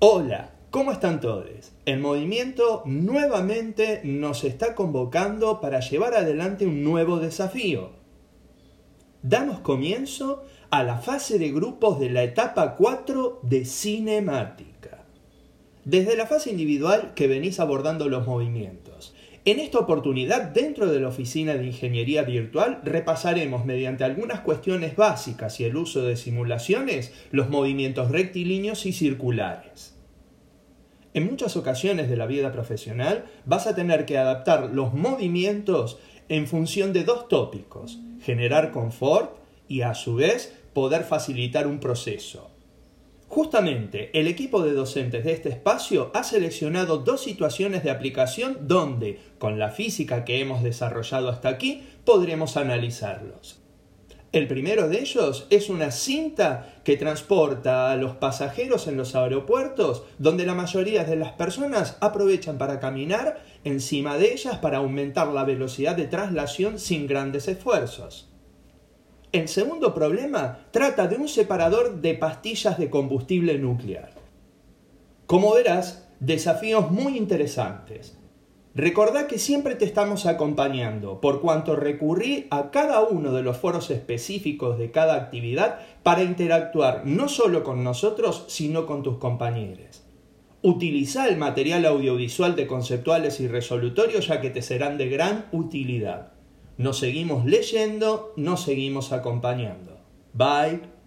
Hola, ¿cómo están todos? El movimiento nuevamente nos está convocando para llevar adelante un nuevo desafío. Damos comienzo a la fase de grupos de la etapa 4 de cinemática. Desde la fase individual que venís abordando los movimientos. En esta oportunidad, dentro de la oficina de ingeniería virtual, repasaremos mediante algunas cuestiones básicas y el uso de simulaciones los movimientos rectilíneos y circulares. En muchas ocasiones de la vida profesional vas a tener que adaptar los movimientos en función de dos tópicos, generar confort y a su vez poder facilitar un proceso. Justamente, el equipo de docentes de este espacio ha seleccionado dos situaciones de aplicación donde, con la física que hemos desarrollado hasta aquí, podremos analizarlos. El primero de ellos es una cinta que transporta a los pasajeros en los aeropuertos, donde la mayoría de las personas aprovechan para caminar encima de ellas para aumentar la velocidad de traslación sin grandes esfuerzos. El segundo problema trata de un separador de pastillas de combustible nuclear. Como verás, desafíos muy interesantes. Recordá que siempre te estamos acompañando, por cuanto recurrí a cada uno de los foros específicos de cada actividad para interactuar no solo con nosotros, sino con tus compañeros. Utiliza el material audiovisual de conceptuales y resolutorios ya que te serán de gran utilidad. Nos seguimos leyendo, nos seguimos acompañando. Bye.